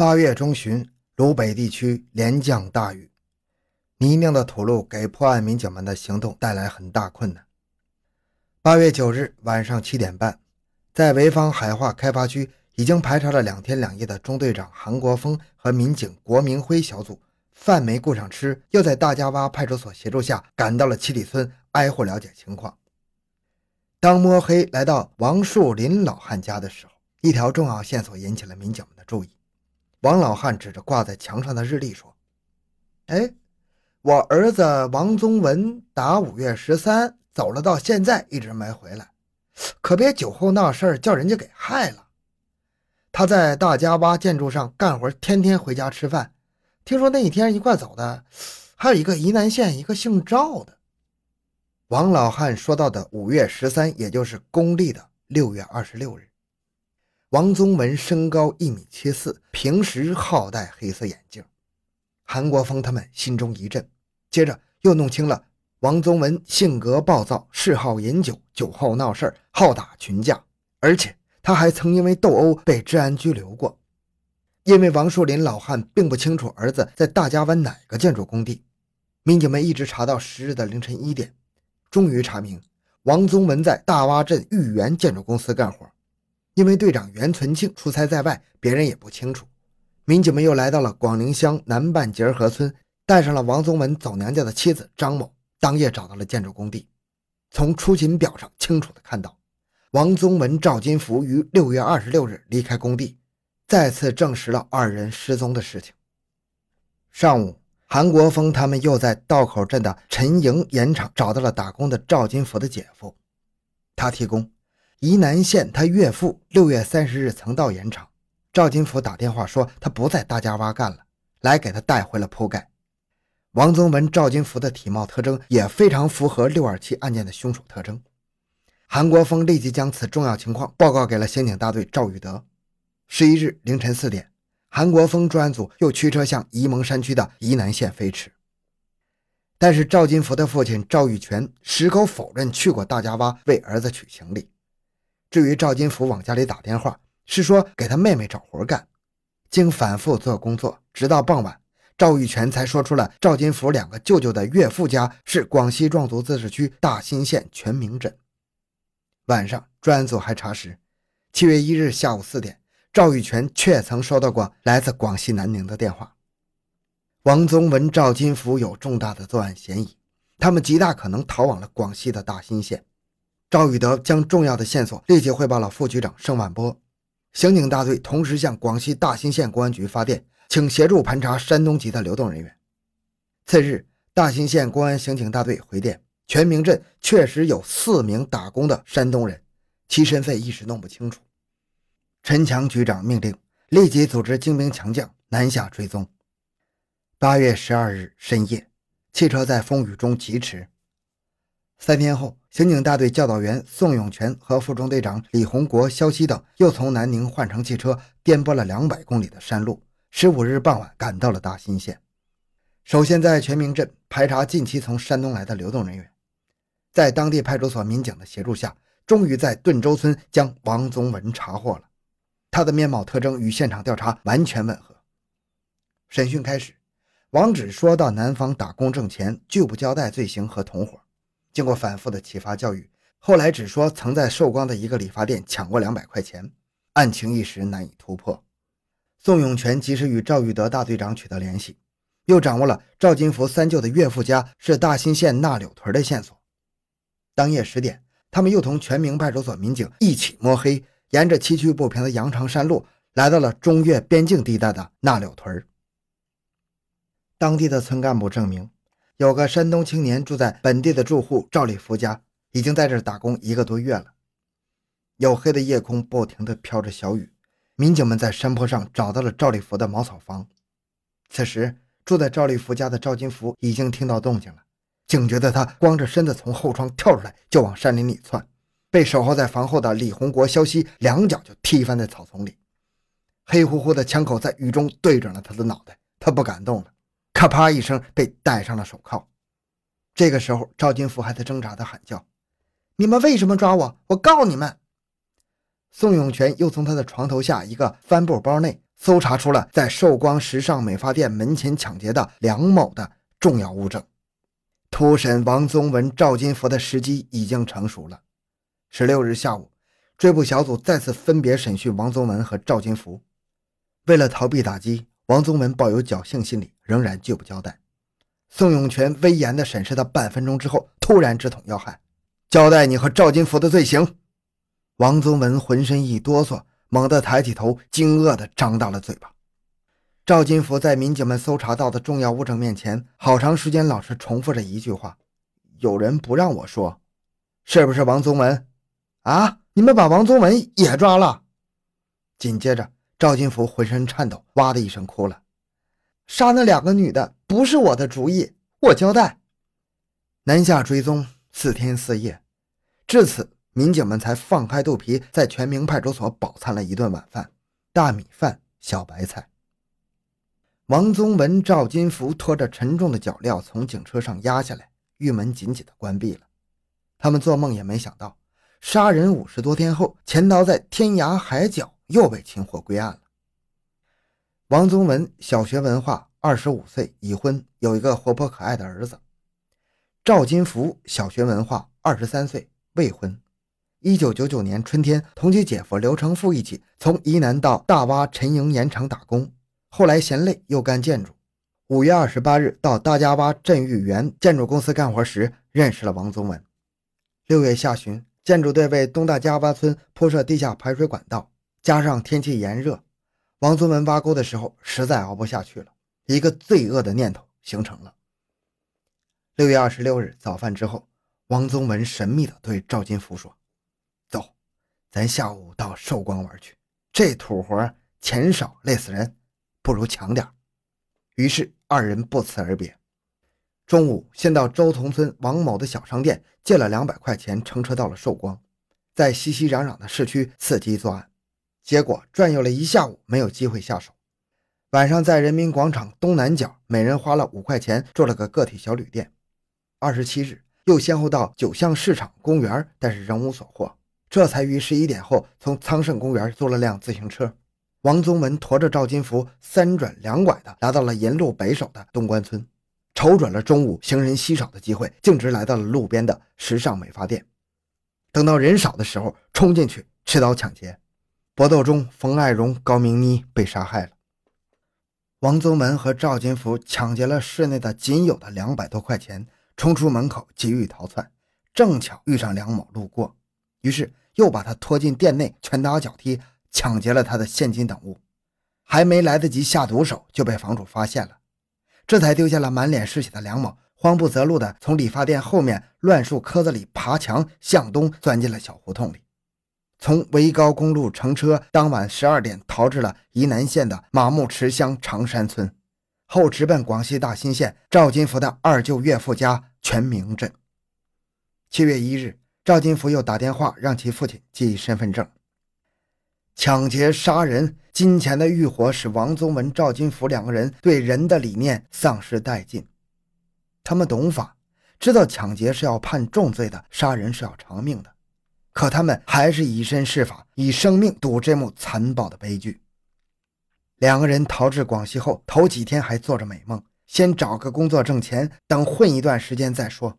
八月中旬，鲁北地区连降大雨，泥泞的土路给破案民警们的行动带来很大困难。八月九日晚上七点半，在潍坊海化开发区已经排查了两天两夜的中队长韩国锋和民警郭明辉小组，饭没顾上吃，又在大家洼派出所协助下赶到了七里村，挨户了解情况。当摸黑来到王树林老汉家的时候，一条重要线索引起了民警们的注意。王老汉指着挂在墙上的日历说：“哎，我儿子王宗文打五月十三走了，到现在一直没回来，可别酒后闹事儿，叫人家给害了。他在大家洼建筑上干活，天天回家吃饭。听说那一天一块走的，还有一个沂南县一个姓赵的。”王老汉说到的五月十三，也就是公历的六月二十六日。王宗文身高一米七四，平时好戴黑色眼镜。韩国锋他们心中一震，接着又弄清了王宗文性格暴躁，嗜好饮酒，酒后闹事好打群架，而且他还曾因为斗殴被治安拘留过。因为王树林老汉并不清楚儿子在大家湾哪个建筑工地，民警们一直查到十日的凌晨一点，终于查明王宗文在大洼镇豫园建筑公司干活。因为队长袁存庆出差在外，别人也不清楚。民警们又来到了广陵乡南半截河村，带上了王宗文走娘家的妻子张某，当夜找到了建筑工地。从出勤表上清楚地看到，王宗文、赵金福于六月二十六日离开工地，再次证实了二人失踪的事情。上午，韩国峰他们又在道口镇的陈营盐场找到了打工的赵金福的姐夫，他提供。沂南县他岳父六月三十日曾到盐场，赵金福打电话说他不在大家洼干了，来给他带回了铺盖。王宗文、赵金福的体貌特征也非常符合六二七案件的凶手特征。韩国锋立即将此重要情况报告给了刑警大队赵玉德。十一日凌晨四点，韩国锋专案组又驱车向沂蒙山区的沂南县飞驰。但是赵金福的父亲赵玉泉矢口否认去过大家洼为儿子取行李。至于赵金福往家里打电话，是说给他妹妹找活干。经反复做工作，直到傍晚，赵玉泉才说出了赵金福两个舅舅的岳父家是广西壮族自治区大新县全明镇。晚上，专案组还查实，七月一日下午四点，赵玉泉确曾收到过来自广西南宁的电话。王宗文、赵金福有重大的作案嫌疑，他们极大可能逃往了广西的大新县。赵宇德将重要的线索立即汇报了副局长盛万波，刑警大队同时向广西大兴县公安局发电，请协助盘查山东籍的流动人员。次日，大兴县公安刑警大队回电，全明镇确实有四名打工的山东人，其身份一时弄不清楚。陈强局长命令立即组织精兵强将南下追踪。八月十二日深夜，汽车在风雨中疾驰。三天后，刑警大队教导员宋永全和副中队长李洪国、肖西等又从南宁换乘汽车，颠簸了两百公里的山路，十五日傍晚赶到了大新县。首先在全明镇排查近期从山东来的流动人员，在当地派出所民警的协助下，终于在顿州村将王宗文查获了。他的面貌特征与现场调查完全吻合。审讯开始，王只说到南方打工挣钱，拒不交代罪行和同伙。经过反复的启发教育，后来只说曾在寿光的一个理发店抢过两百块钱，案情一时难以突破。宋永全及时与赵玉德大队长取得联系，又掌握了赵金福三舅的岳父家是大兴县纳柳屯的线索。当夜十点，他们又同全明派出所民警一起摸黑，沿着崎岖不平的羊肠山路，来到了中越边境地带的纳柳屯。当地的村干部证明。有个山东青年住在本地的住户赵立福家，已经在这打工一个多月了。黝黑的夜空不停地飘着小雨，民警们在山坡上找到了赵立福的茅草房。此时，住在赵立福家的赵金福已经听到动静了，警觉的他光着身子从后窗跳出来，就往山林里窜，被守候在房后的李洪国、肖西两脚就踢翻在草丛里。黑乎乎的枪口在雨中对准了他的脑袋，他不敢动了。咔啪一声，被戴上了手铐。这个时候，赵金福还在挣扎地喊叫：“你们为什么抓我？我告你们！”宋永全又从他的床头下一个帆布包内搜查出了在寿光时尚美发店门前抢劫的梁某的重要物证。突审王宗文、赵金福的时机已经成熟了。十六日下午，追捕小组再次分别审讯王宗文和赵金福。为了逃避打击，王宗文抱有侥幸心理，仍然拒不交代。宋永全威严地审视他半分钟之后，突然直捅要害：“交代你和赵金福的罪行。”王宗文浑身一哆嗦，猛地抬起头，惊愕地张大了嘴巴。赵金福在民警们搜查到的重要物证面前，好长时间老是重复着一句话：“有人不让我说，是不是王宗文？啊，你们把王宗文也抓了？”紧接着，赵金福浑身颤抖，哇的一声哭了：“杀那两个女的不是我的主意，我交代。”南下追踪四天四夜，至此，民警们才放开肚皮，在全明派出所饱餐了一顿晚饭：大米饭、小白菜。王宗文、赵金福拖着沉重的脚镣从警车上压下来，狱门紧紧地关闭了。他们做梦也没想到，杀人五十多天后，潜逃在天涯海角，又被擒获归案了。王宗文小学文化，二十五岁，已婚，有一个活泼可爱的儿子。赵金福小学文化，二十三岁，未婚。一九九九年春天，同其姐夫刘成富一起从沂南到大洼陈营盐厂打工。后来嫌累，又干建筑。五月二十八日到大家洼镇玉园建筑公司干活时，认识了王宗文。六月下旬，建筑队为东大家洼村铺设地下排水管道，加上天气炎热，王宗文挖沟的时候实在熬不下去了，一个罪恶的念头形成了。六月二十六日早饭之后，王宗文神秘地对赵金福说：“走，咱下午到寿光玩去。这土活钱少，累死人。”不如强点于是二人不辞而别。中午，先到周同村王某的小商店借了两百块钱，乘车到了寿光，在熙熙攘攘的市区伺机作案。结果转悠了一下午，没有机会下手。晚上在人民广场东南角，每人花了五块钱住了个个体小旅店。二十七日，又先后到九巷市场、公园，但是仍无所获，这才于十一点后从昌盛公园租了辆自行车。王宗文驮着赵金福三转两拐的来到了银路北首的东关村，瞅准了中午行人稀少的机会，径直来到了路边的时尚美发店。等到人少的时候，冲进去持刀抢劫。搏斗中，冯爱荣、高明妮被杀害了。王宗文和赵金福抢劫了室内的仅有的两百多块钱，冲出门口急欲逃窜，正巧遇上梁某路过，于是又把他拖进店内，拳打脚踢。抢劫了他的现金等物，还没来得及下毒手，就被房主发现了，这才丢下了满脸是血的梁某，慌不择路的从理发店后面乱树棵子里爬墙，向东钻进了小胡同里，从维高公路乘车，当晚十二点逃至了宜南县的马木池乡长山村，后直奔广西大新县赵金福的二舅岳父家全明镇。七月一日，赵金福又打电话让其父亲寄身份证。抢劫、杀人、金钱的欲火使王宗文、赵金福两个人对人的理念丧失殆尽。他们懂法，知道抢劫是要判重罪的，杀人是要偿命的，可他们还是以身试法，以生命赌这幕残暴的悲剧。两个人逃至广西后，头几天还做着美梦，先找个工作挣钱，等混一段时间再说。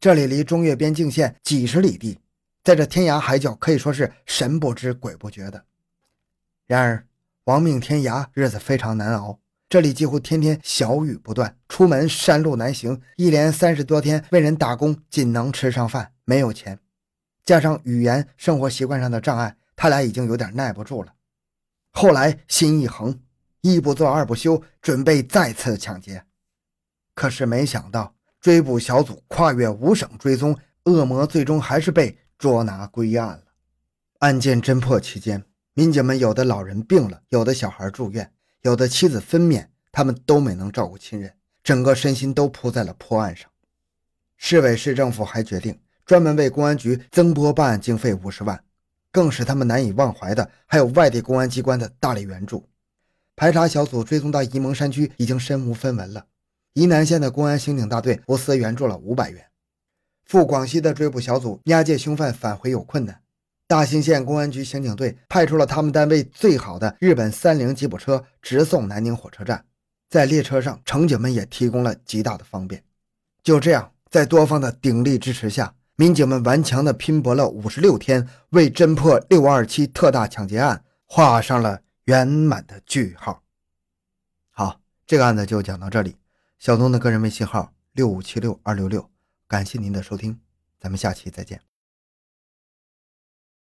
这里离中越边境线几十里地，在这天涯海角，可以说是神不知鬼不觉的。然而，亡命天涯，日子非常难熬。这里几乎天天小雨不断，出门山路难行，一连三十多天为人打工，仅能吃上饭，没有钱。加上语言、生活习惯上的障碍，他俩已经有点耐不住了。后来心一横，一不做二不休，准备再次抢劫。可是没想到，追捕小组跨越五省追踪，恶魔最终还是被捉拿归案了。案件侦破期间。民警们有的老人病了，有的小孩住院，有的妻子分娩，他们都没能照顾亲人，整个身心都扑在了破案上。市委市政府还决定专门为公安局增拨办案经费五十万，更使他们难以忘怀的还有外地公安机关的大力援助。排查小组追踪到沂蒙山区已经身无分文了，沂南县的公安刑警大队无私援助了五百元。赴广西的追捕小组押解凶犯返回有困难。大兴县公安局刑警队派出了他们单位最好的日本三菱吉普车，直送南宁火车站。在列车上，乘警们也提供了极大的方便。就这样，在多方的鼎力支持下，民警们顽强地拼搏了五十六天，为侦破六二七特大抢劫案画上了圆满的句号。好，这个案子就讲到这里。小东的个人微信号六五七六二六六，感谢您的收听，咱们下期再见。